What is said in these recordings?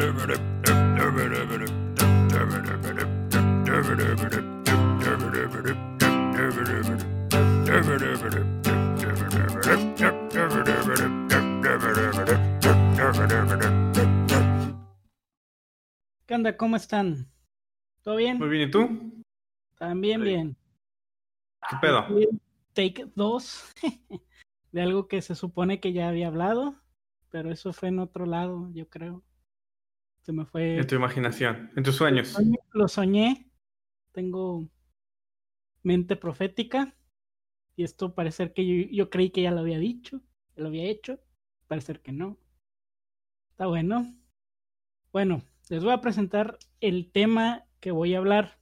¿Qué onda? ¿Cómo están? ¿Todo bien? Muy bien, ¿y tú? También Sí. bien. ¿Qué pedo? Take 2 de algo que se supone que ya había hablado, pero eso fue en otro lado, yo creo. Se me fue. En tu imaginación, en tus sueños. Lo soñé. Tengo mente profética. Y esto parece que yo, yo creí que ya lo había dicho, que lo había hecho. Parece que no. Está bueno. Bueno, les voy a presentar el tema que voy a hablar.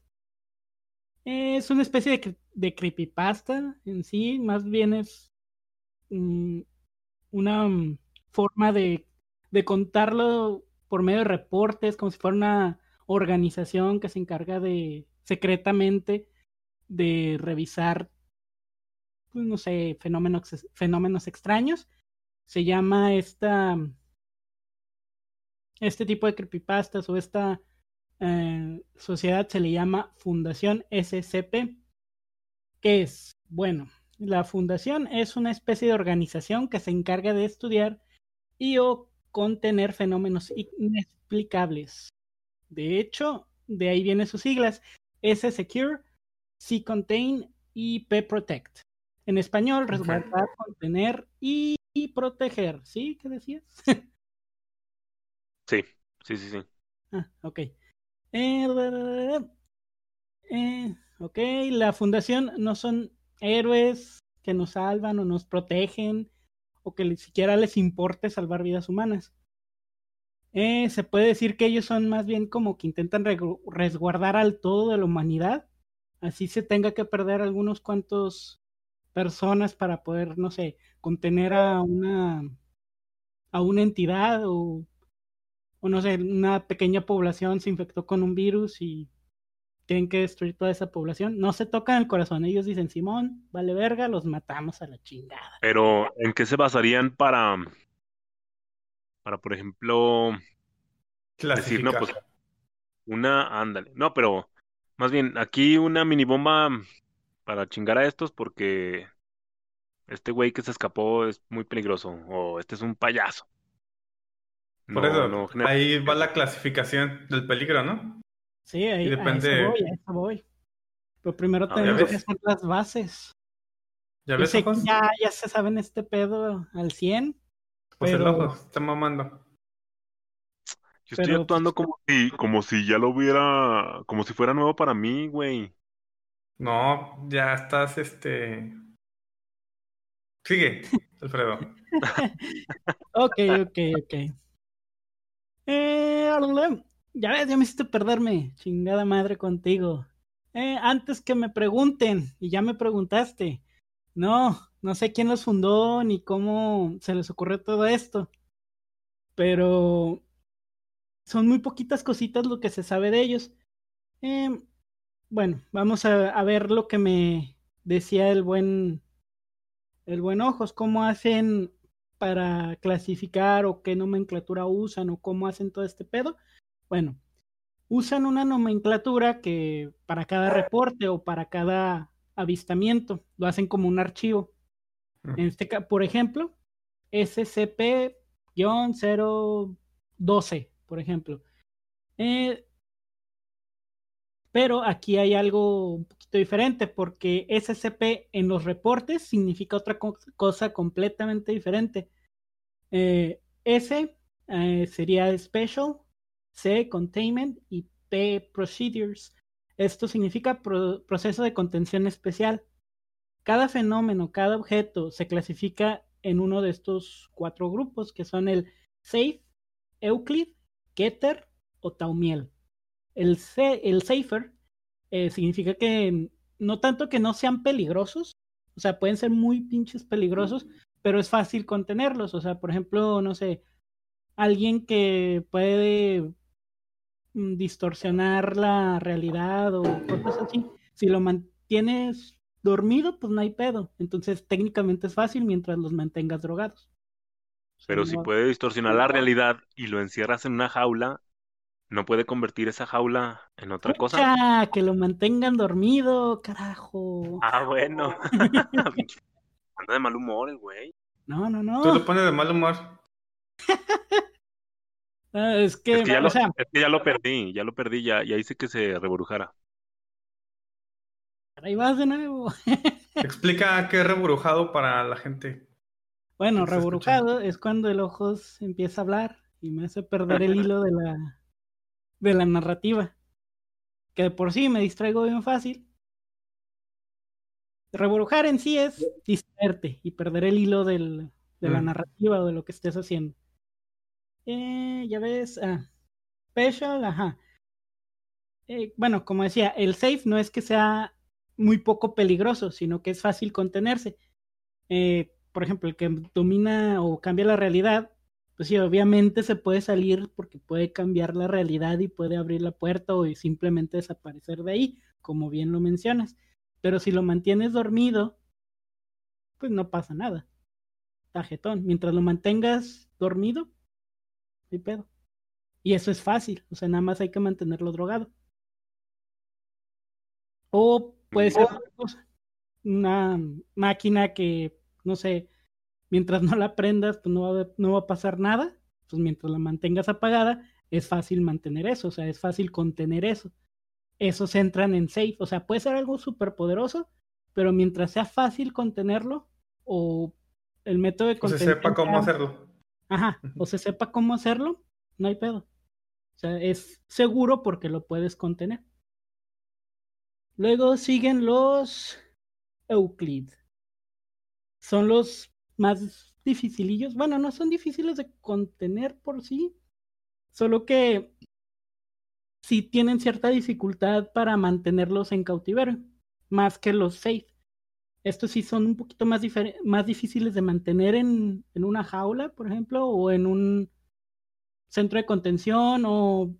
Es una especie de, de creepypasta en sí, más bien es mm, una forma de, de contarlo por medio de reportes, como si fuera una organización que se encarga de secretamente de revisar, pues, no sé, fenómenos, fenómenos extraños. Se llama esta, este tipo de creepypastas o esta eh, sociedad se le llama Fundación SCP. ¿Qué es? Bueno, la fundación es una especie de organización que se encarga de estudiar y o contener fenómenos inexplicables. De hecho, de ahí vienen sus siglas S Secure, C Contain y P Protect. En español, resguardar, contener y, y proteger. ¿Sí? ¿Qué decías? Sí, sí, sí, sí. Ah, ok. Eh, eh, ok, la fundación no son héroes que nos salvan o nos protegen que ni siquiera les importe salvar vidas humanas. Eh, se puede decir que ellos son más bien como que intentan resguardar al todo de la humanidad. Así se tenga que perder algunos cuantos personas para poder, no sé, contener a una a una entidad o o no sé, una pequeña población se infectó con un virus y tienen que destruir toda esa población. No se tocan el corazón, ellos dicen, Simón, vale verga, los matamos a la chingada. Pero, ¿en qué se basarían para, para, por ejemplo, decir, no, pues, una, ándale. No, pero, más bien, aquí una mini bomba para chingar a estos porque este güey que se escapó es muy peligroso o este es un payaso. Por No, eso, no ahí va la clasificación del peligro, ¿no? Sí, ahí, Y a depende- eso voy, a eso voy. Pero primero Ah, ya tenemos que hacer las bases. ¿Ya ves, sé ya, ya se saben este pedo al 100, Pues el pero- ojo, está mamando. Yo estoy pero, actuando pues, como si, como si ya lo hubiera, como si fuera nuevo para mí, güey. No, ya estás, este... Sigue, Alfredo. Ok, ok, ok. Eh, ya ves, ya me hiciste perderme. Chingada madre contigo. Eh, antes que me pregunten, y ya me preguntaste. No, no sé quién los fundó ni cómo se les ocurrió todo esto. Pero son muy poquitas cositas lo que se sabe de ellos. Eh, bueno, vamos a, a ver lo que me decía el buen el buen ojos, cómo hacen para clasificar o qué nomenclatura usan o cómo hacen todo este pedo. Bueno, usan una nomenclatura que para cada reporte o para cada avistamiento lo hacen como un archivo. En este caso, por ejemplo, SCP-012, por ejemplo. Eh, pero aquí hay algo un poquito diferente porque SCP en los reportes significa otra co- cosa completamente diferente. Eh, S eh, sería Special, C Containment y P Procedures. Esto significa pro- proceso de contención especial. Cada fenómeno, cada objeto se clasifica en uno de estos cuatro grupos que son el Safe, Euclid, Keter o Taumiel. El, C- el Safer eh, significa que no tanto que no sean peligrosos, o sea, pueden ser muy pinches peligrosos, pero es fácil contenerlos. O sea, por ejemplo, no sé, alguien que puede distorsionar la realidad o cosas así, si lo mantienes dormido, pues no hay pedo. Entonces, técnicamente es fácil mientras los mantengas drogados. Pero si puede distorsionar la realidad y lo encierras en una jaula, no puede convertir esa jaula en otra cosa. Pucha, que lo mantengan dormido, carajo. Ah, bueno. Anda de mal humor el güey. No, no, no. Tú lo pones de mal humor. Ah, es que, Es que ya, o lo, sea, es que ya lo perdí, ya lo perdí, ya, ya hice que se reburujara. ahí vas de nuevo. Explica qué es reburujado para la gente. Bueno, reburujado es cuando el ojos empieza a hablar y me hace perder el hilo de la, de la narrativa. Que de por sí me distraigo bien fácil. Reburujar en sí es distraerte y perder el hilo del, de la Mm. narrativa o de lo que estés haciendo. Eh, ya ves, ah, special, ajá. Eh, bueno, como decía, el safe no es que sea muy poco peligroso, sino que es fácil contenerse. Eh, por ejemplo, el que domina o cambia la realidad, pues sí, obviamente se puede salir porque puede cambiar la realidad y puede abrir la puerta o simplemente desaparecer de ahí, como bien lo mencionas. Pero si lo mantienes dormido, pues no pasa nada. Tajetón. Mientras lo mantengas dormido, hay pedo. Y eso es fácil, o sea, nada más hay que mantenerlo drogado. O puede ser otra cosa. Una máquina que, no sé, mientras no la prendas, pues no va, a, no va a pasar nada. Pues mientras la mantengas apagada, es fácil mantener eso, o sea, es fácil contener eso. Esos entran en safe, o sea, puede ser algo súper poderoso, pero mientras sea fácil contenerlo, o el método de O se contención sepa cómo hacerlo. Ajá, o se sepa cómo hacerlo, no hay pedo. O sea, es seguro porque lo puedes contener. Luego siguen los Euclid. Son los más dificilillos. Bueno, no son difíciles de contener por sí, solo que sí tienen cierta dificultad para mantenerlos en cautiverio, más que los safe. Estos sí son un poquito más, más difíciles de mantener en, en una jaula, por ejemplo, o en un centro de contención, o,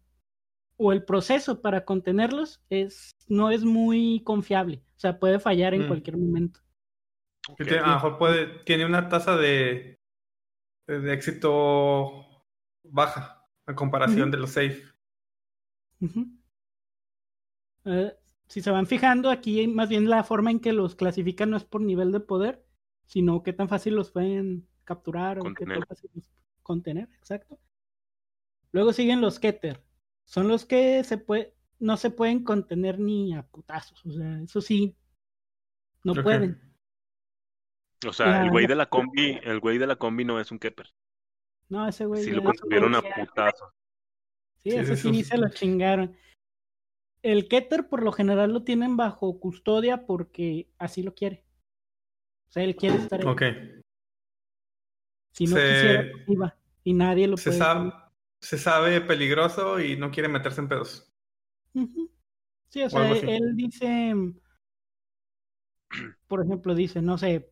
o el proceso para contenerlos es, no es muy confiable. O sea, puede fallar en Mm. cualquier momento. Tiene- a lo mejor puede, tiene una tasa de, de, éxito baja a comparación de los safe. Eh, si se van fijando, aquí más bien la forma en que los clasifican no es por nivel de poder, sino qué tan fácil los pueden capturar o qué Contener. tan fácil los contener, exacto. Luego siguen los Keter. Son los que se puede, no se pueden contener ni a putazos. O sea, eso sí, no pueden. O sea, el güey de la combi, el güey de la combi no es un Kepper. No, ese güey. Si lo contuvieron a putazo. Sí, Sí, ese eso sí sí. se lo chingaron. El Keter por lo general lo tienen bajo custodia porque así lo quiere. O sea, él quiere estar ahí. Ok. Si no Se- quisiera, pues iba. Y nadie lo Se puede. sabe, se sabe peligroso y no quiere meterse en pedos. Sí, o O sea, él dice, por ejemplo, dice, no sé,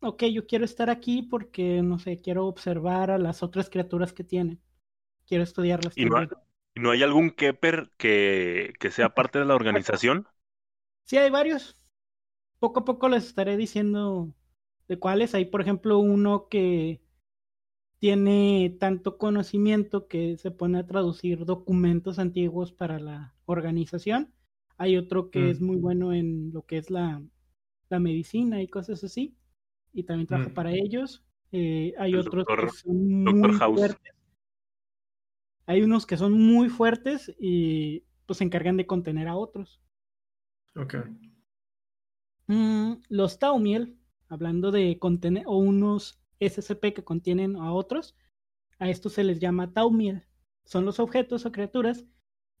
ok, yo quiero estar aquí porque, no sé, quiero observar a las otras criaturas que tienen. Quiero estudiarlas. ¿Y no, hay, también. y no hay algún Kepper que, que sea parte de la organización? Sí, hay varios. Poco a poco les estaré diciendo de cuáles. Hay, por ejemplo, uno que tiene tanto conocimiento que se pone a traducir documentos antiguos para la organización. Hay otro que Mm. es muy bueno en lo que es la, la medicina y cosas así. Y también trabaja Mm. para ellos. Eh, hay El otros doctor- que son doctor muy House. fuertes. Hay unos que son muy fuertes y pues se encargan de contener a otros. Ok. Mm, los Taumiel, hablando de contener, o unos SCP que contienen a otros, a estos se les llama Taumiel. Son los objetos o criaturas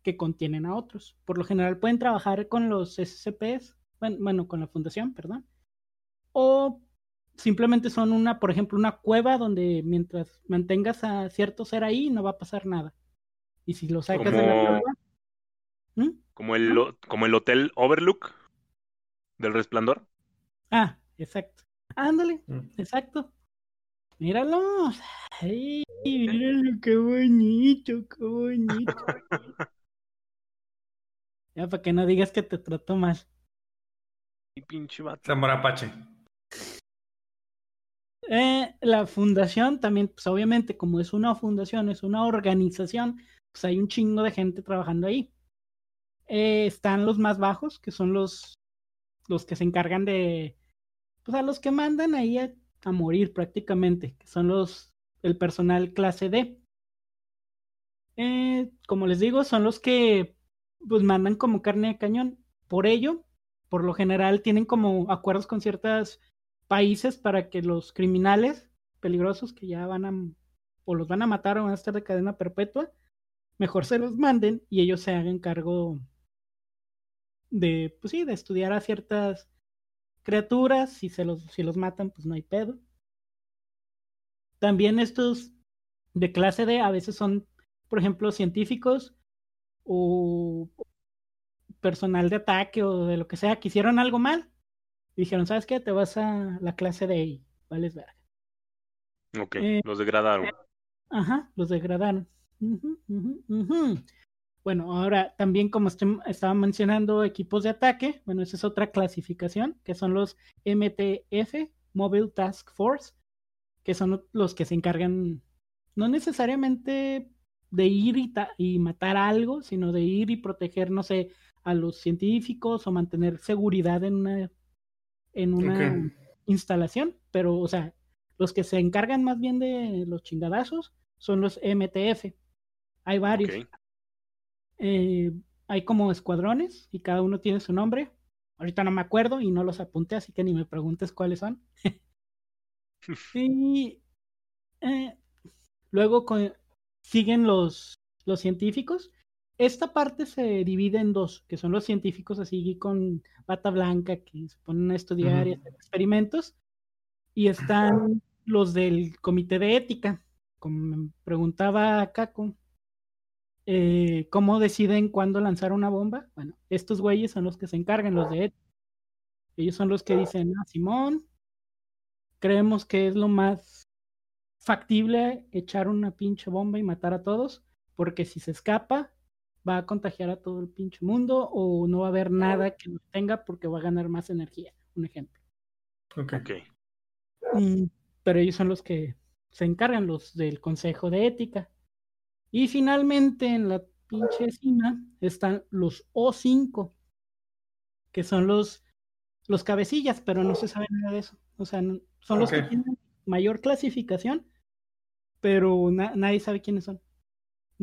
que contienen a otros. Por lo general pueden trabajar con los SCPs, bueno, bueno, con la fundación, perdón. O simplemente son una, por ejemplo, una cueva donde mientras mantengas a cierto ser ahí no va a pasar nada. Y si lo sacas de la Como- cueva, ¿Mm? Como el, como el hotel Overlook del Resplandor. Ah, exacto. Ándale, Mm. exacto. Míralo. Ay, míralo, qué bonito, qué bonito. ya, para que no digas que te trato mal. Y pinche vato. Zamora Apache. Eh, la fundación también, pues obviamente, como es una fundación, es una organización, pues hay un chingo de gente trabajando ahí. Eh, están los más bajos, que son los, los que se encargan de, pues a los que mandan ahí a, morir prácticamente, que son los, el personal clase D. Eh, como les digo, son los que pues mandan como carne de cañón. Por ello, por lo general tienen como acuerdos con ciertos países para que los criminales peligrosos que ya van a o los van a matar o van a estar de cadena perpetua, mejor se los manden y ellos se hagan cargo de, pues sí, de estudiar a ciertas criaturas, si se los, si los matan, pues no hay pedo. También estos de clase D a veces son, por ejemplo, científicos o personal de ataque o de lo que sea que hicieron algo mal. Y dijeron, ¿sabes qué? Te vas a la clase de ahí, vales verga. Ok, eh, los degradaron. Ajá, los degradaron. Bueno, ahora también como estaba mencionando equipos de ataque, bueno, esa es otra clasificación, que son los MTF, Mobile Task Force, que son los que se encargan no necesariamente de ir y, matar algo, sino de ir y proteger, no sé, a los científicos o mantener seguridad en una, en una instalación. Pero, o sea, los que se encargan más bien de los chingadazos son los MTF. Hay varios. Eh, hay como escuadrones y cada uno tiene su nombre. Ahorita no me acuerdo y no los apunté, así que ni me preguntes cuáles son. y eh, luego con, siguen los, los científicos. Esta parte se divide en dos, que son los científicos así con bata blanca que se ponen a estudiar y hacer experimentos. Y están los del comité de ética. Como me preguntaba Caco, eh, ¿cómo deciden cuándo lanzar una bomba? Bueno, estos güeyes son los que se encargan, los de ética. Ellos son los que dicen, ah, Simón, creemos que es lo más factible echar una pinche bomba y matar a todos, porque si se escapa, va a contagiar a todo el pinche mundo o no va a haber nada que lo tenga porque va a ganar más energía. Un ejemplo. Ok. Mm, pero ellos son los que se encargan, los del Consejo de Ética. Y finalmente en la pinche cima están los O5, que son los, los cabecillas, pero no se sabe nada de eso. O sea, son los que tienen mayor clasificación, pero nadie sabe quiénes son.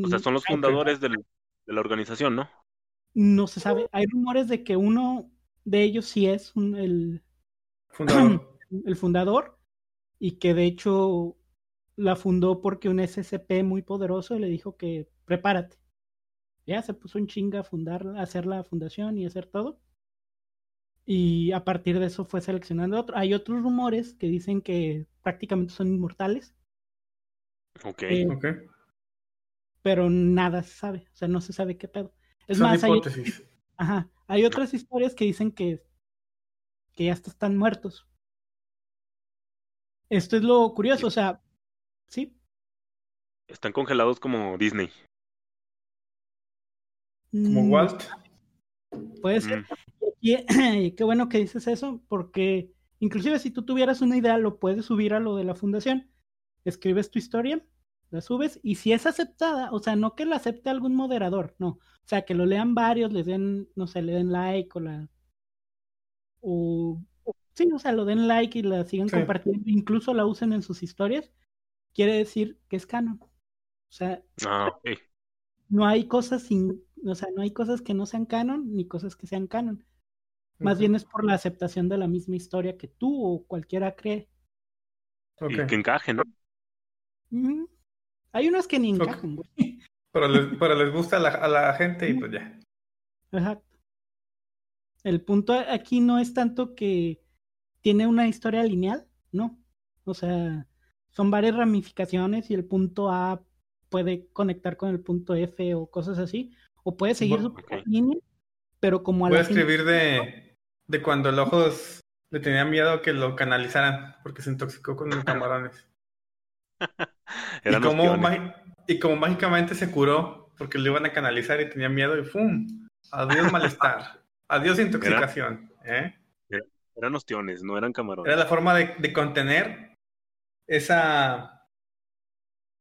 O sea, son los fundadores de la organización, ¿no? No se sabe. Hay rumores de que uno de ellos sí es el fundador. el fundador y que de hecho la fundó porque un SCP muy poderoso le dijo que prepárate. Ya se puso en chinga a fundar, a hacer la fundación y hacer todo. Y a partir de eso fue seleccionando otro. Hay otros rumores que dicen que prácticamente son inmortales Ok. Eh, pero nada se sabe, o sea, no se sabe qué pedo. Es más, hay, ajá, hay otras historias que dicen que, que ya están muertos. Esto es lo curioso, o sea, sí. Están congelados como Disney. Como mm, Walt. Puede ser. Y, qué bueno que dices eso, porque inclusive si tú tuvieras una idea, lo puedes subir a lo de la fundación escribes tu historia, la subes y si es aceptada, o sea, no que la acepte algún moderador, no, o sea, que lo lean varios, les den, no sé, le den like o la... O, sí, o sea, lo den like y la sigan compartiendo, incluso la usen en sus historias, quiere decir que es canon. O sea, ah, no hay cosas sin, o sea, no hay cosas que no sean canon ni cosas que sean canon. Más bien es por la aceptación de la misma historia que tú o cualquiera cree. Y que encaje, ¿no? Hay unas que ni encajan, Pero les, pero les gusta a la, a la gente y pues ya. Exacto. El punto aquí no es tanto que tiene una historia lineal, no. O sea, son varias ramificaciones y el punto A puede conectar con el punto F o cosas así. O puede seguir su línea, pero como a Puede escribir de, de cuando el ojos le tenía miedo que lo canalizaran porque se intoxicó con los camarones. y, como y como mágicamente se curó porque lo iban a canalizar y tenía miedo y ¡fum! Adiós malestar. Adiós intoxicación. ¿eh? Eran ostiones, no eran camarones. Era la forma de, contener esa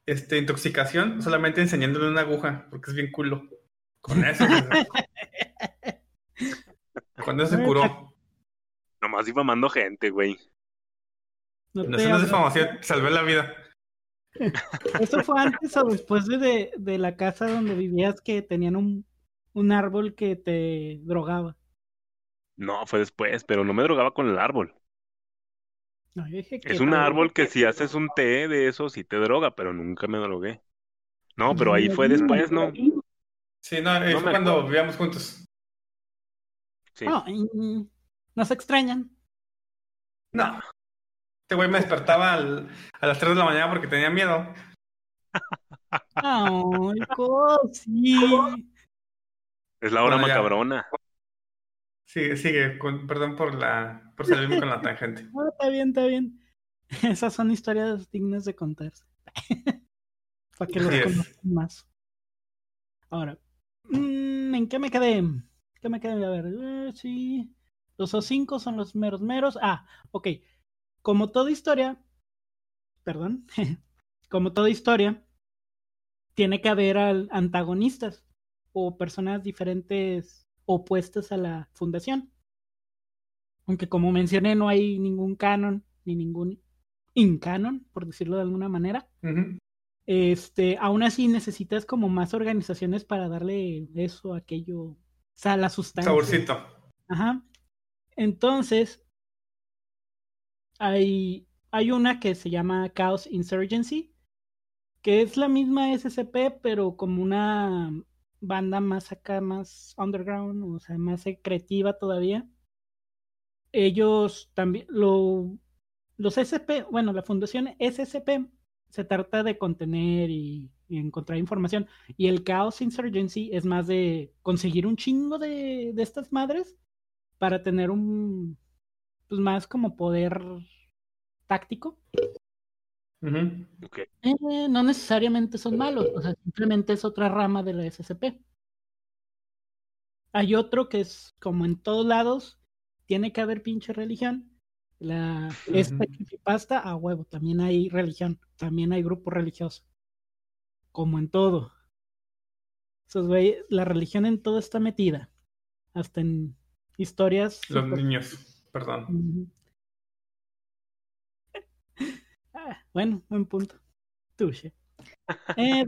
este, intoxicación solamente enseñándole una aguja, porque es bien culo. Con eso. Cuando se curó. Nomás difamando gente, güey. No, no se difamación, salvé la vida. ¿Eso fue antes o después de, de, la casa donde vivías que tenían un, un árbol que te drogaba? No, fue después, pero no me drogaba con el árbol. es un árbol que si haces un té de eso sí te droga, pero nunca me drogué. No, pero ahí fue después, ¿no? Sí, no, fue cuando vivíamos juntos. Sí. No, ¿no se extrañan? No. Este güey me despertaba a las 3 de la mañana porque tenía miedo. Ay, sí. Es la hora macabrona. Sigue, sigue, perdón por la por salirme con la tangente. No, está bien, está bien. Esas son historias dignas de contarse. Para que los conozcan más. Ahora, mm, ¿en qué me quedé? ¿Qué me quedé? A ver, eh, sí. Los O5 son los meros meros. Ah, ok. Como toda historia, perdón, como toda historia, tiene que haber antagonistas o personas diferentes opuestas a la fundación. Aunque como mencioné, no hay ningún canon ni ningún incanon, por decirlo de alguna manera. Este, aún así necesitas como más organizaciones para darle eso, aquello, o sea, la sustancia. Saborcito. Ajá. Entonces, hay, hay una que se llama Chaos Insurgency, que es la misma SCP, pero como una banda más acá, más underground, o sea, más secretiva todavía. Ellos también, lo, los SCP, bueno, la fundación SCP se trata de contener y, encontrar información. Y el Chaos Insurgency es más de conseguir un chingo de, de estas madres para tener un, pues más como poder táctico. Eh, no necesariamente son malos, o sea, simplemente es otra rama de la SCP. Hay otro que es como en todos lados, tiene que haber pinche religión. La, Esta pasta a huevo, también hay religión, también hay grupo religioso. Como en todo. la religión en todo está metida. Hasta en historias. Los niños, perdón. Ah, bueno, buen punto. Touche. Eh,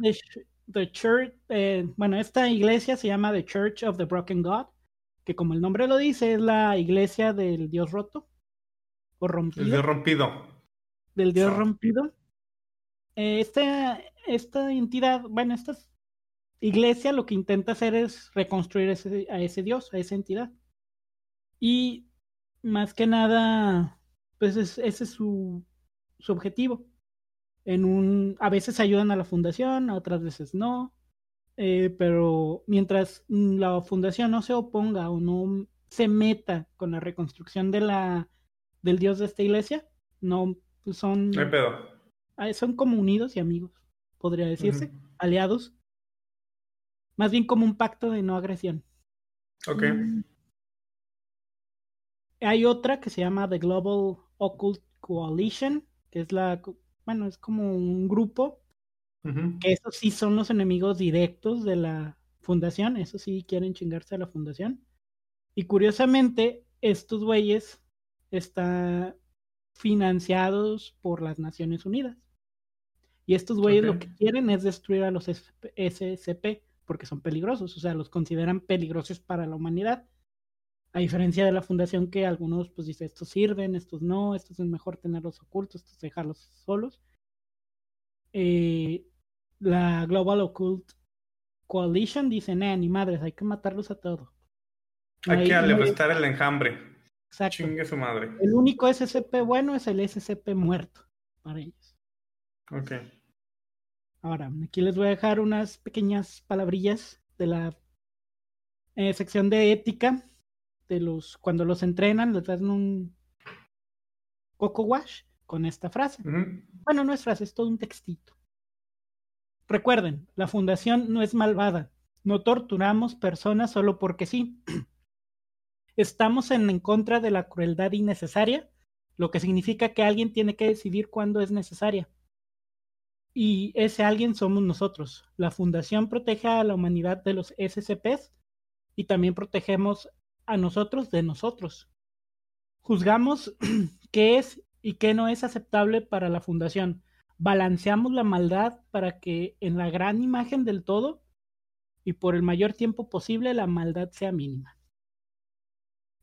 the, Church, eh, bueno, esta iglesia se llama The Church of the Broken God, que como el nombre lo dice, es la iglesia del Dios roto o rompido. El Dios rompido. Del Dios rompido. Eh, esta, esta entidad, bueno, esta iglesia lo que intenta hacer es reconstruir ese, a ese Dios, a esa entidad. Y más que nada, pues ese es su su objetivo. En un, a veces ayudan a la fundación, a otras veces no, eh, pero mientras la fundación no se oponga o no se meta con la reconstrucción de la, del dios de esta iglesia, no pues son, ah, son como unidos y amigos, podría decirse, aliados, más bien como un pacto de no agresión. Ok. Mm. Hay otra que se llama The Global Occult Coalition, que es la, bueno, es como un grupo, que esos sí son los enemigos directos de la fundación, eso sí quieren chingarse a la fundación. Y curiosamente, estos güeyes están financiados por las Naciones Unidas. Y estos güeyes lo que quieren es destruir a los SCP porque son peligrosos, o sea, los consideran peligrosos para la humanidad. A diferencia de la fundación que algunos pues dice estos sirven, estos no, estos es mejor tenerlos ocultos, estos dejarlos solos. Eh, la Global Occult Coalition dice, nah, ni madres, hay que matarlos a todos. Hay que alevar el enjambre. Exacto. Chingue su madre. El único SCP bueno es el SCP muerto para ellos. Ok. Ahora, aquí les voy a dejar unas pequeñas palabrillas de la eh, sección de ética los, cuando los entrenan, les dan un coco wash con esta frase. Bueno, no es frase, es todo un textito. Recuerden, la fundación no es malvada. No torturamos personas solo porque sí. Estamos en, en contra de la crueldad innecesaria, lo que significa que alguien tiene que decidir cuándo es necesaria. Y ese alguien somos nosotros. La fundación protege a la humanidad de los SCPs y también protegemos a nosotros de nosotros. Juzgamos qué es y qué no es aceptable para la fundación. Balanceamos la maldad para que en la gran imagen del todo y por el mayor tiempo posible la maldad sea mínima.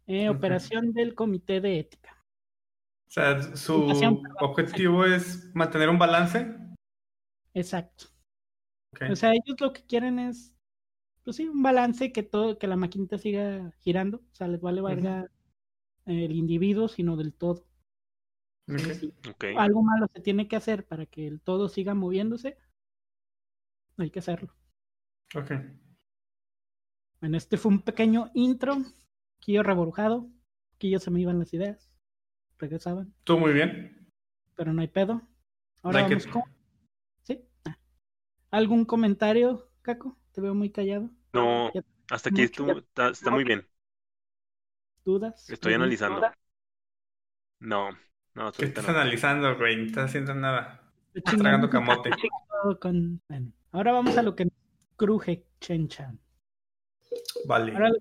Eh, operación del Comité de Ética. O sea, su objetivo es mantener un balance. Exacto. O sea, ellos lo que quieren es, pues sí, un balance que todo, que la maquinita siga girando. O sea, les vale valga el individuo, sino del todo. Algo malo se tiene que hacer para que el todo siga moviéndose. Hay que hacerlo. Ok. Bueno, este fue un pequeño intro. Aquí yo reborujado. Aquí yo se me iban las ideas. Regresaban. Todo muy bien. Pero no hay pedo. Ahora vamos con... ¿Sí? Ah. ¿Algún comentario, Caco? Te veo muy callado. No, hasta aquí está, muy bien. ¿Dudas? Estoy analizando. No, no. ¿Qué estás analizando, güey? No estás haciendo nada. Estás tragando camote. ahora vamos a lo que cruje Chenchan. Vale. Ahora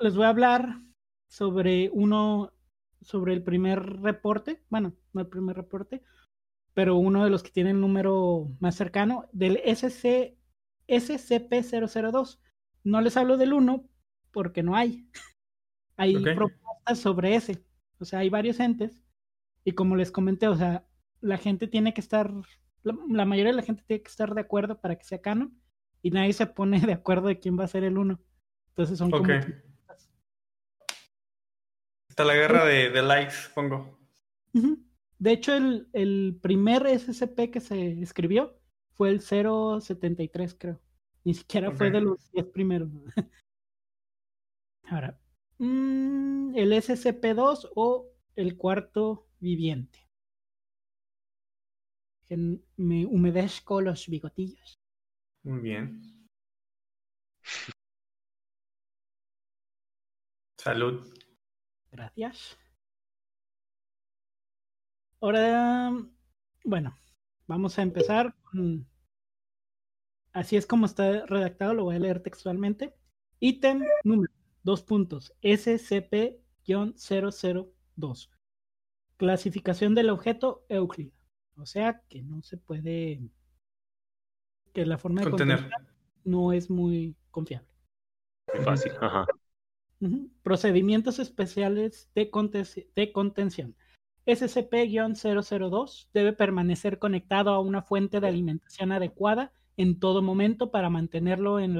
les voy a hablar sobre uno, sobre el primer reporte, bueno, no el primer reporte, pero uno de los que tiene el número más cercano, del SC, SCP-002. No les hablo del 1 porque no hay. Hay propuestas sobre ese. O sea, hay varios entes. Y como les comenté, o sea, la gente tiene que estar, la, mayoría de la gente tiene que estar de acuerdo para que sea canon. Y nadie se pone de acuerdo de quién va a ser el 1. Entonces son como... Está la guerra de, de likes, pongo. De hecho, el, el, primer SCP que se escribió fue el 073, creo. Ni siquiera fue de los 10 primeros. Ahora, Mm, el SCP-2 o el cuarto viviente. Me humedezco los bigotillos. Muy bien. Salud. Gracias. Ahora, bueno, vamos a empezar Así es como está redactado, lo voy a leer textualmente. Ítem número Dos puntos. SCP-002. Clasificación del objeto Euclid. O sea que no se puede. que la forma de contener no es muy confiable. Muy fácil. Ajá. Procedimientos especiales de, de contención. SCP-002 debe permanecer conectado a una fuente de alimentación adecuada en todo momento para mantenerlo en,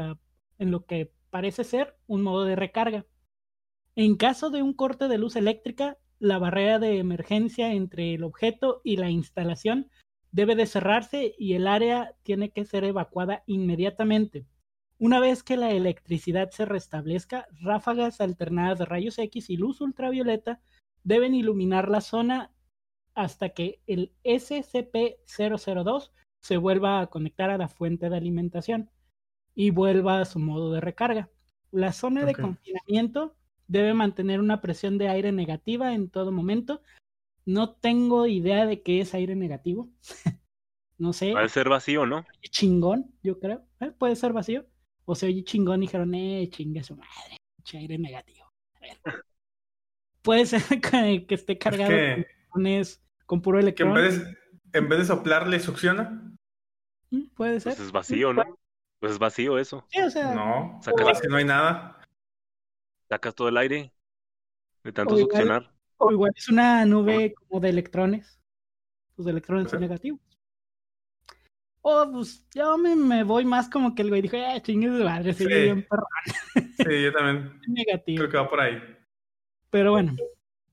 lo que parece ser un modo de recarga. En caso de un corte de luz eléctrica, la barrera de emergencia entre el objeto y la instalación debe de cerrarse y el área tiene que ser evacuada inmediatamente. Una vez que la electricidad se restablezca, ráfagas alternadas de rayos X y luz ultravioleta deben iluminar la zona hasta que el SCP-002 se vuelva a conectar a la fuente de alimentación y vuelva a su modo de recarga. La zona de confinamiento debe mantener una presión de aire negativa en todo momento. No tengo idea de qué es aire negativo. no sé. Puede ser vacío, ¿no? Chingón, yo creo. ¿Eh? Puede ser vacío. O se oye chingón y dijeron, eh, chingue su madre. Aire negativo. A ver. Puede ser que, esté cargado con, puro electrón. Que en vez, de, en vez de soplar le succiona. Puede ser. Pues es vacío, ¿no? Pues es vacío eso. Sí, o sea. No, sacas, que no hay nada. Sacas todo el aire de tanto succionar. O igual es una nube como de electrones. Pues de electrones son negativos. O pues yo me, voy más como que el güey dijo, eh, chingue de madre, sí. bien Sí, yo también. negativo. Creo que va por ahí. Pero bueno,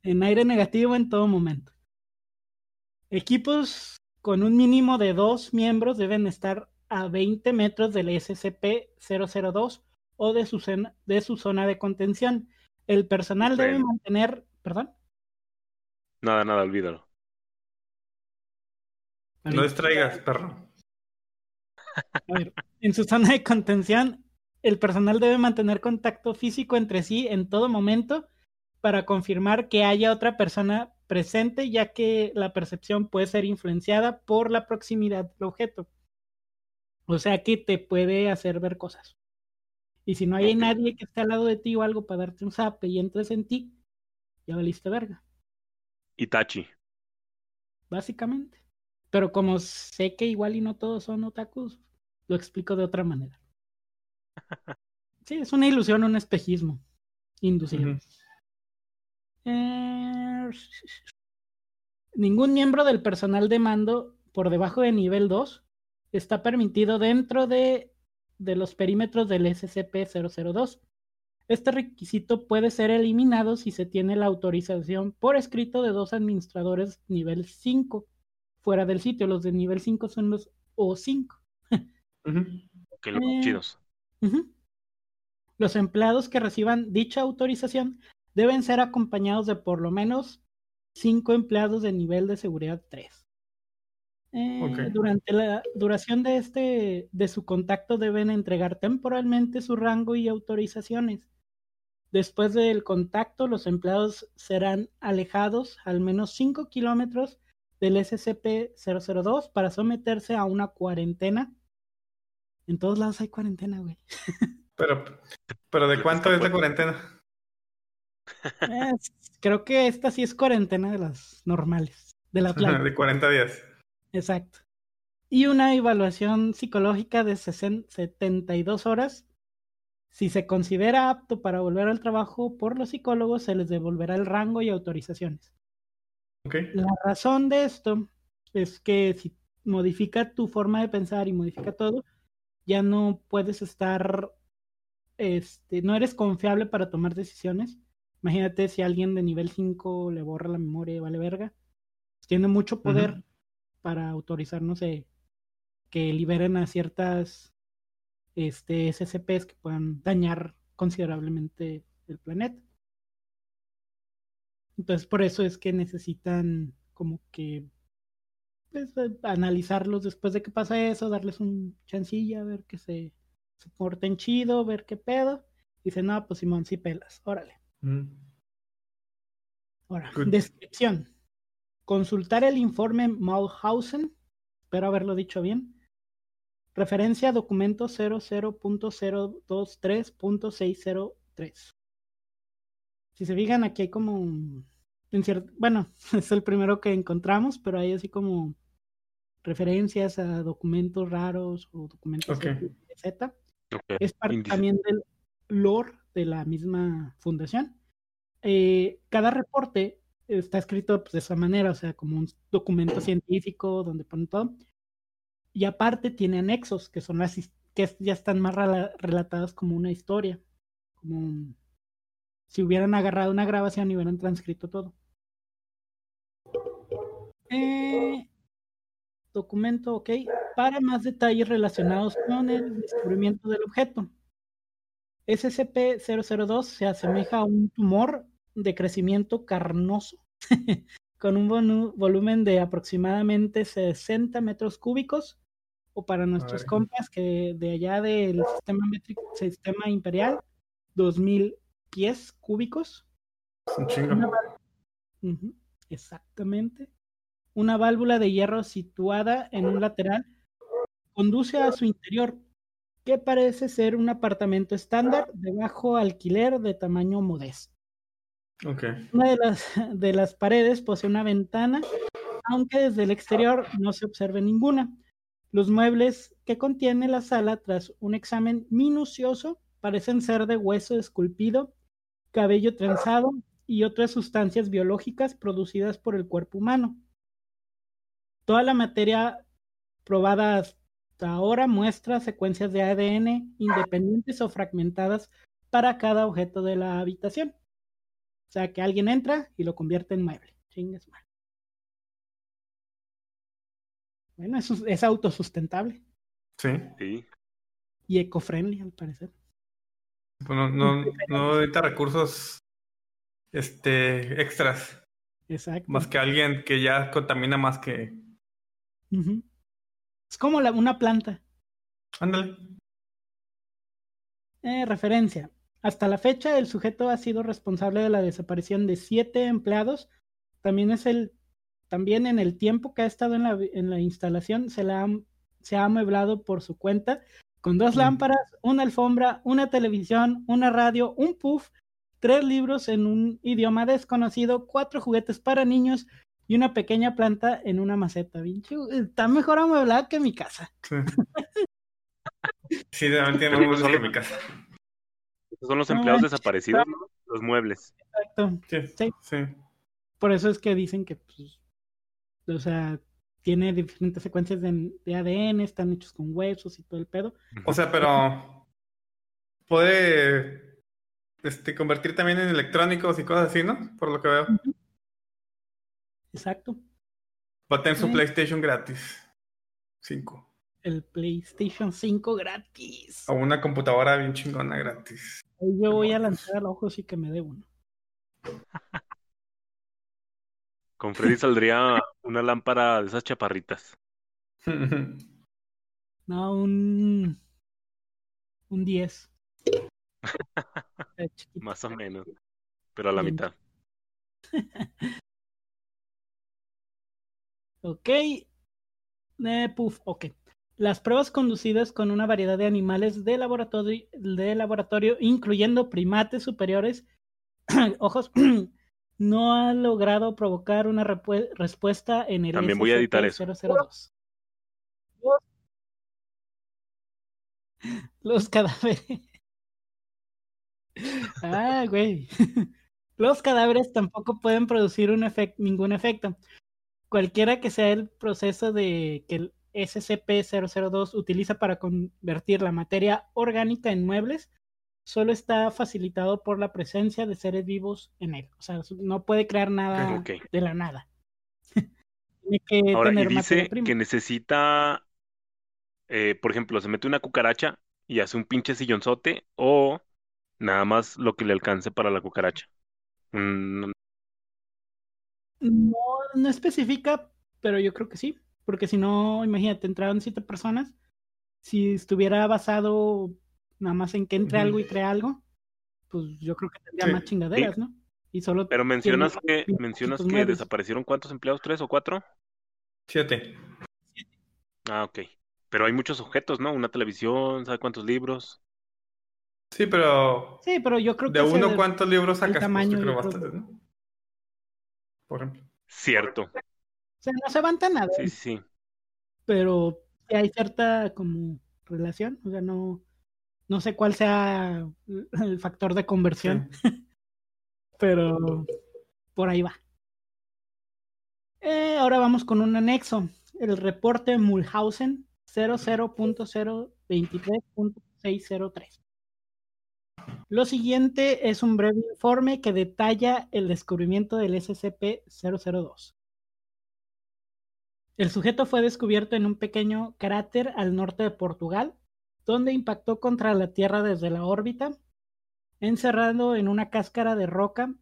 en aire negativo en todo momento. Equipos con un mínimo de dos miembros deben estar a 20 metros del SCP-002 o de su, de su zona de contención. El personal debe mantener, perdón. Nada, nada, olvídalo. No distraigas, perro. A ver, en su zona de contención, el personal debe mantener contacto físico entre sí en todo momento para confirmar que haya otra persona presente, ya que la percepción puede ser influenciada por la proximidad del objeto. O sea que te puede hacer ver cosas. Y si no hay nadie que esté al lado de ti o algo para darte un zap y entres en ti, ya valiste verga. Itachi. Básicamente. Pero como sé que igual y no todos son otakus, lo explico de otra manera. Sí, es una ilusión, un espejismo inducido. Eh, ningún miembro del personal de mando por debajo de nivel 2 está permitido dentro de, de los perímetros del SCP-002. Este requisito puede ser eliminado si se tiene la autorización por escrito de dos administradores nivel 5 fuera del sitio. Los de nivel 5 son los O5. Que los eh, chidos. Los empleados que reciban dicha autorización deben ser acompañados de por lo menos 5 empleados de nivel de seguridad 3. Eh, durante la duración de este de su contacto deben entregar temporalmente su rango y autorizaciones. Después del contacto, los empleados serán alejados al menos 5 kilómetros del SCP-002 para someterse a una cuarentena. En todos lados hay cuarentena, güey. Pero, pero ¿de cuánto es la cuarentena? Creo que esta sí es cuarentena de las normales, de la De 40 días. Exacto. Y una evaluación psicológica de 72 horas. Si se considera apto para volver al trabajo por los psicólogos, se les devolverá el rango y autorizaciones. La razón de esto es que si modifica tu forma de pensar y modifica todo, ya no puedes estar, este, no eres confiable para tomar decisiones. Imagínate si alguien de nivel 5 le borra la memoria y vale verga. Tiene mucho poder para autorizar, no sé, que liberen a ciertas este, SCPs que puedan dañar considerablemente el planeta. Entonces, por eso es que necesitan como que pues, eh, analizarlos después de que pasa eso, darles un chancilla, ver que se, se porten chido, ver qué pedo. Dice, no, pues Simón, sí pelas, órale. Mm. Ahora, descripción. Consultar el informe Mulhausen, espero haberlo dicho bien. Referencia a documento 00.023.603. Si se fijan, aquí hay como un, bueno, es el primero que encontramos, pero hay así como referencias a documentos raros o documentos Z. Es parte también del lore de la misma fundación. Eh, cada reporte está escrito pues, de esa manera, o sea, como un documento científico donde ponen todo. Y aparte tiene anexos, que son las que ya están más relatadas como una historia, como si hubieran agarrado una grabación y hubieran transcrito todo. Eh, documento, ok. Para más detalles relacionados con el descubrimiento del objeto. SCP-002 se asemeja a un tumor de crecimiento carnoso, con un volumen de aproximadamente 60 metros cúbicos, o para nuestros compas que de allá del sistema métrico, sistema imperial, 2000 pies cúbicos. Exactamente. Una válvula de hierro situada en un lateral conduce a su interior, que parece ser un apartamento estándar de bajo alquiler de tamaño modesto. Una de las, de las paredes posee una ventana, aunque desde el exterior no se observe ninguna. Los muebles que contiene la sala, tras un examen minucioso, parecen ser de hueso esculpido, cabello trenzado y otras sustancias biológicas producidas por el cuerpo humano. Toda la materia probada ahora muestra secuencias de ADN independientes o fragmentadas para cada objeto de la habitación. O sea, que alguien entra y lo convierte en mueble. Chingues mal. Bueno, eso es autosustentable. Sí. sí. Y eco-friendly, al parecer. Pues no, no, no necesita recursos este, extras. Exacto. Más que alguien que ya contamina más que. Es como la, una planta. Ándale. Eh, referencia. Hasta la fecha, el sujeto ha sido responsable de la desaparición de siete empleados, también es el, también en el tiempo que ha estado en la, en la instalación, se, la se ha amueblado por su cuenta con dos lámparas, una alfombra, una televisión, una radio, un puff, tres libros en un idioma desconocido, cuatro juguetes para niños y una pequeña planta en una maceta. Está mejor amueblada que mi casa. Sí, sí realmente tiene más que mi casa. Estos son los empleados desaparecidos, los muebles. Exacto. Sí, sí. Por eso es que dicen que, pues, o sea, tiene diferentes secuencias de, de, ADN, están hechos con huesos y todo el pedo. O sea, pero puede este, convertir también en electrónicos y cosas así, ¿no? Por lo que veo. Exacto. Va a tener su PlayStation gratis. 5. El PlayStation 5 gratis. O una computadora bien chingona gratis. Yo voy a lanzar al ojo y que me dé uno. Con Freddy saldría una lámpara de esas chaparritas. No, un. Un 10. Más o menos. Pero a la mitad. Ok. Eh, puf, ok. Las pruebas conducidas con una variedad de animales de laboratorio, de laboratorio incluyendo primates superiores, ojos, no ha logrado provocar una respuesta en el También voy a editar eso. 002. Los, cadáveres. ah, güey. Los cadáveres tampoco pueden producir un ningún efecto. Cualquiera que sea el proceso de que el SCP-002 utiliza para convertir la materia orgánica en muebles, solo está facilitado por la presencia de seres vivos en él. O sea, no puede crear nada de la nada. Tiene que Ahora, y dice que necesita, eh, por ejemplo, se mete una cucaracha y hace un pinche sillonzote o nada más lo que le alcance para la cucaracha. No, no especifica, pero yo creo que sí, porque si no, imagínate, entraron siete personas, si estuviera basado nada más en que entre algo y crea algo, pues yo creo que tendría más chingaderas, ¿no? Y solo Pero mencionas que mencionas que desaparecieron cuántos empleados, tres o cuatro? Siete. Ah, ok. Pero hay muchos objetos, ¿no? Una televisión, ¿sabe cuántos libros? Sí, pero. Sí, pero yo creo que. De uno, ¿cuántos libros sacas? Pues, tamaño, creo bastante, ¿no? Por ejemplo. Cierto. O sea, no se van tan nada. Sí, sí. Pero hay cierta como relación, o sea, no no sé cuál sea el factor de conversión, pero por ahí va. Eh, ahora vamos con un anexo, el reporte Mulhausen 00.023.603. Lo siguiente es un breve informe que detalla el descubrimiento del SCP-002. El sujeto fue descubierto en un pequeño cráter al norte de Portugal, donde impactó contra la Tierra desde la órbita, encerrado en una cáscara de roca.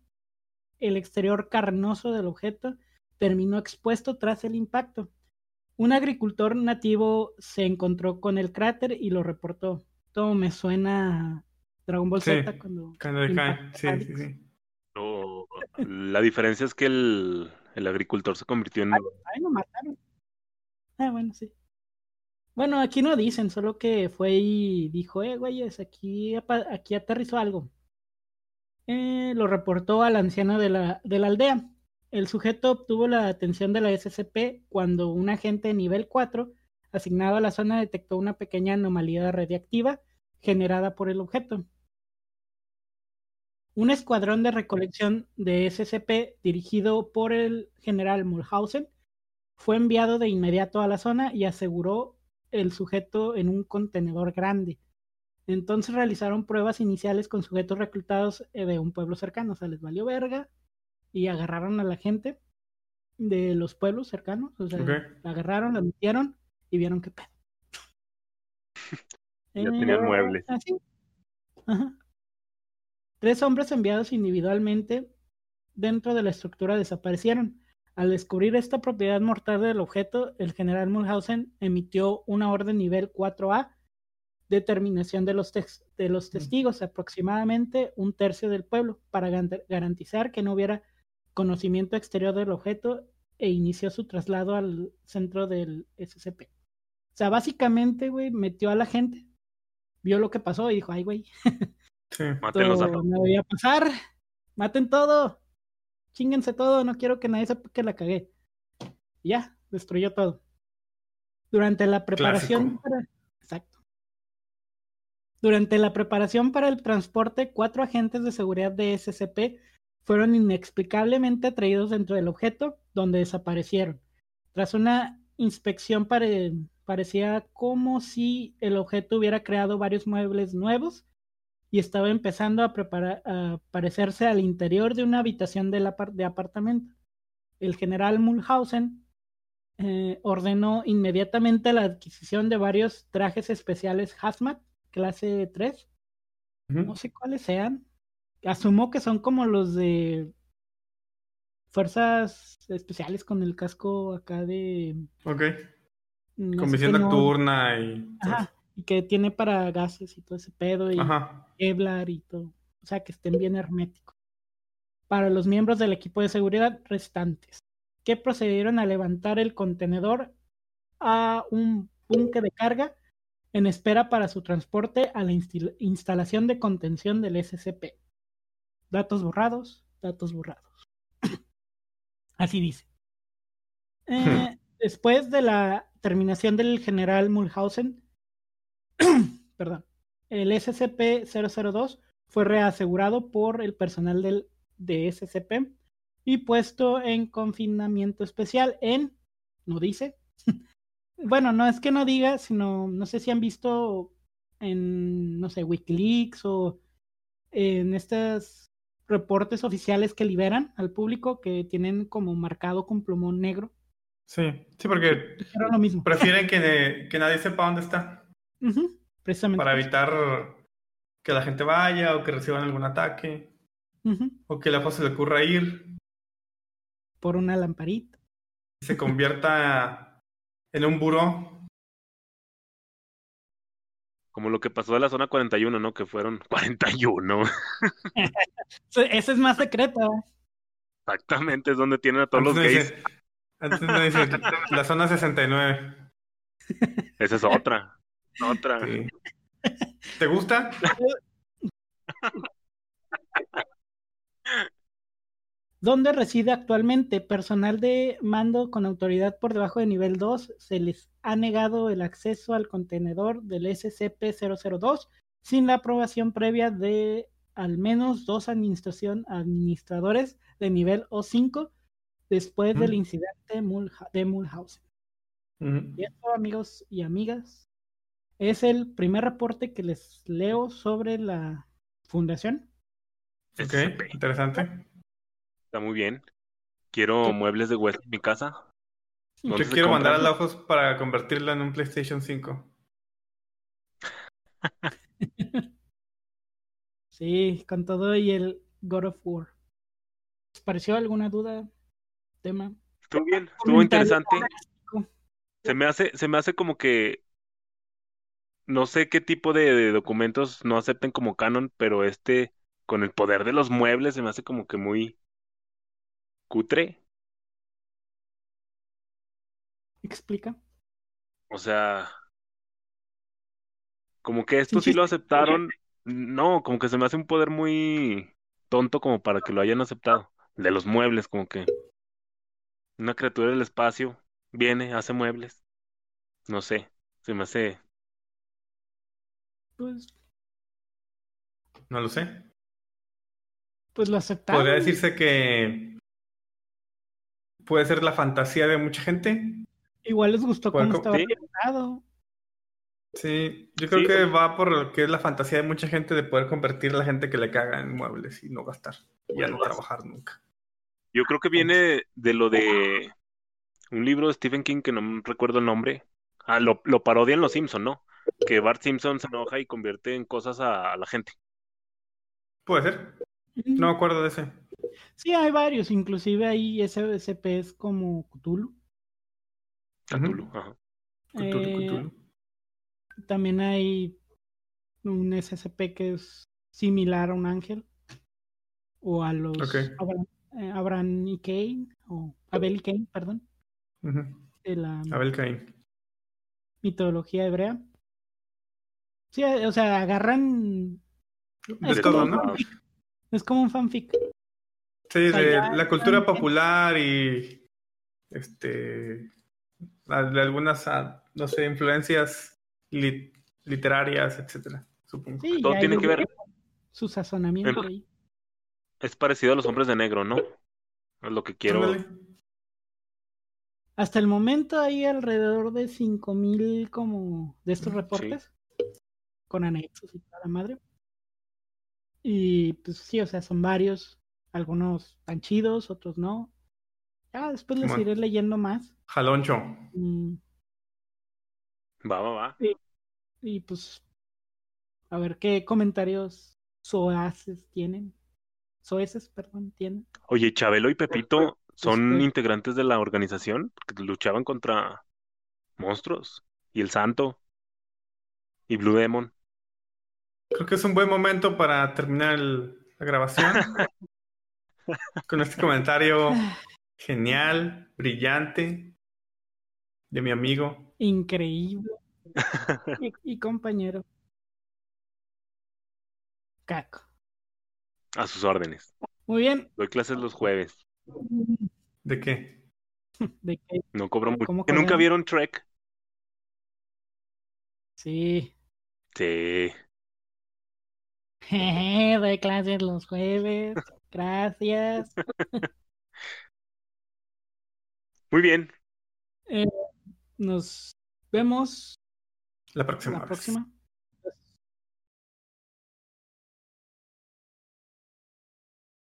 El exterior carnoso del objeto terminó expuesto tras el impacto. Un agricultor nativo se encontró con el cráter y lo reportó. Todo me suena Dragon Ball Z cuando. sí, sí, sí. la diferencia es que el, el agricultor se convirtió en. Ay, mataron. Ah, bueno, sí. Bueno, aquí no dicen, solo que fue y dijo, eh, güeyes, aquí, aquí aterrizó algo. Eh, lo reportó al anciano de la, de la aldea. El sujeto obtuvo la atención de la SCP cuando un agente de nivel 4 asignado a la zona detectó una pequeña anomalía radiactiva generada por el objeto. Un escuadrón de recolección de SCP dirigido por el general Mulhausen fue enviado de inmediato a la zona y aseguró el sujeto en un contenedor grande. Entonces realizaron pruebas iniciales con sujetos reclutados eh, de un pueblo cercano, o sea, les valió verga y agarraron a la gente de los pueblos cercanos, o sea, la agarraron, la metieron y vieron qué pedo. Ya tenían muebles. Tres hombres enviados individualmente dentro de la estructura desaparecieron. Al descubrir esta propiedad mortal del objeto, el general Mulhausen emitió una orden nivel 4A, determinación de los, de los testigos, aproximadamente un tercio del pueblo, para garantizar que no hubiera conocimiento exterior del objeto e inició su traslado al centro del SCP. O sea, básicamente, güey, metió a la gente, vio lo que pasó y dijo, ay, güey. Sí, Mátenlos a me voy a pasar, maten todo, chinguense todo, no quiero que nadie sepa que la cagué. Y ya, destruyó todo. Durante la preparación para... Exacto. Durante la preparación para el transporte, cuatro agentes de seguridad de SCP fueron inexplicablemente traídos dentro del objeto, donde desaparecieron. Tras una inspección pare... parecía como si el objeto hubiera creado varios muebles nuevos y estaba empezando a, preparar, a parecerse al interior de una habitación de, la, de apartamento. El general Mulhausen eh, ordenó inmediatamente la adquisición de varios trajes especiales Hazmat, clase 3. No sé cuáles sean. Asumo que son como los de fuerzas especiales con el casco acá de. Ok. No Comisión nocturna y. Ajá y que tiene para gases y todo ese pedo y Kevlar y todo. O sea, que estén bien herméticos. Para los miembros del equipo de seguridad restantes, que procedieron a levantar el contenedor a un búnker de carga en espera para su transporte a la instalación de contención del SCP. Datos borrados, datos borrados. Así dice. Eh, después de la terminación del general Mulhausen, perdón, el SCP-002 fue reasegurado por el personal del, de SCP y puesto en confinamiento especial en, no dice, bueno, no es que no diga, sino no sé si han visto en, no sé, Wikileaks o en estos reportes oficiales que liberan al público que tienen como marcado con plumón negro. Sí, sí, porque lo mismo. prefieren que, que nadie sepa dónde está. Precisamente. Para evitar que la gente vaya o que reciban algún ataque. O que la se le ocurra ir. Por una lamparita. Se convierta en un buró. Como lo que pasó en la zona 41, ¿no? Que fueron 41. Ese es más secreto. Exactamente, es donde tienen a todos los gays. Antes no dice, la zona 69. Esa es otra. Otra. ¿Te gusta? ¿Dónde reside actualmente personal de mando con autoridad por debajo de nivel 2? Se les ha negado el acceso al contenedor del SCP-002 sin la aprobación previa de al menos dos administración, administradores de nivel O5 después del incidente de Mulhausen. Y esto, amigos y amigas, es el primer reporte que les leo sobre la fundación. Ok, interesante. Está muy bien. Quiero muebles de West en mi casa. Yo quiero mandar a ojos para convertirla en un PlayStation 5. sí, con todo y el God of War. ¿Les pareció alguna duda? Tema. Estuvo bien, estuvo interesante. Se me hace, se me hace como que no sé qué tipo de, documentos no acepten como canon, pero este, con el poder de los muebles, se me hace como que muy cutre. ¿Explica? O sea, como que esto sí lo aceptaron. No, como que se me hace un poder muy tonto como para que lo hayan aceptado. De los muebles, como que una criatura del espacio viene, hace muebles. No sé, se me hace pues. No lo sé. Pues lo aceptaron. Podría decirse que. Puede ser la fantasía de mucha gente. Igual les gustó cómo estaba pensado. Sí, yo creo que va por lo que es la fantasía de mucha gente de poder convertir a la gente que le caga en muebles y no gastar. Y ya no trabajar nunca. Yo creo que viene de lo de un libro de Stephen King que no recuerdo el nombre. Ah, lo, lo parodian los Simpson, ¿no? que Bart Simpson se enoja y convierte en cosas a, la gente. Puede ser. No me acuerdo de ese. Sí, hay varios, inclusive ahí ese, ese pez como Cthulhu. Cthulhu, ajá. Eh, también hay un SCP que es similar a un ángel o a los eh, Abraham y Cain, o Abel y Cain, perdón. de la Abel Cain. Mitología hebrea. Sí, o sea, agarran. Es, todo, ¿no? es como un fanfic. Sí, de la cultura popular y este de algunas, ah, no sé, influencias literarias, etcétera, supongo. Todo tiene que ver. Su sazonamiento ahí. Es parecido a los hombres de negro, ¿no? Es lo que quiero. Hasta el momento hay alrededor de 5000 como de estos reportes con anexos y toda la madre. Y pues sí, o sea, son varios, algunos tan chidos, otros no. Ya después les iré leyendo más. Jaloncho. Mm. Va, va, va. Y, pues, a ver qué comentarios soaces tienen. Soeces, perdón, tienen. Oye, Chabelo y Pepito son integrantes de la organización que luchaban contra monstruos. Y el Santo. Y Blue Demon. Creo que es un buen momento para terminar la grabación. con este comentario genial, brillante, de mi amigo. Increíble. y, compañero. Caco. A sus órdenes. Muy bien. Doy clases los jueves. ¿De qué? ¿De qué? No cobro mucho. ¿Nunca vieron Trek? Sí. Sí. Doy clases los jueves. Gracias. Muy bien. Eh, nos vemos la próxima. La próxima.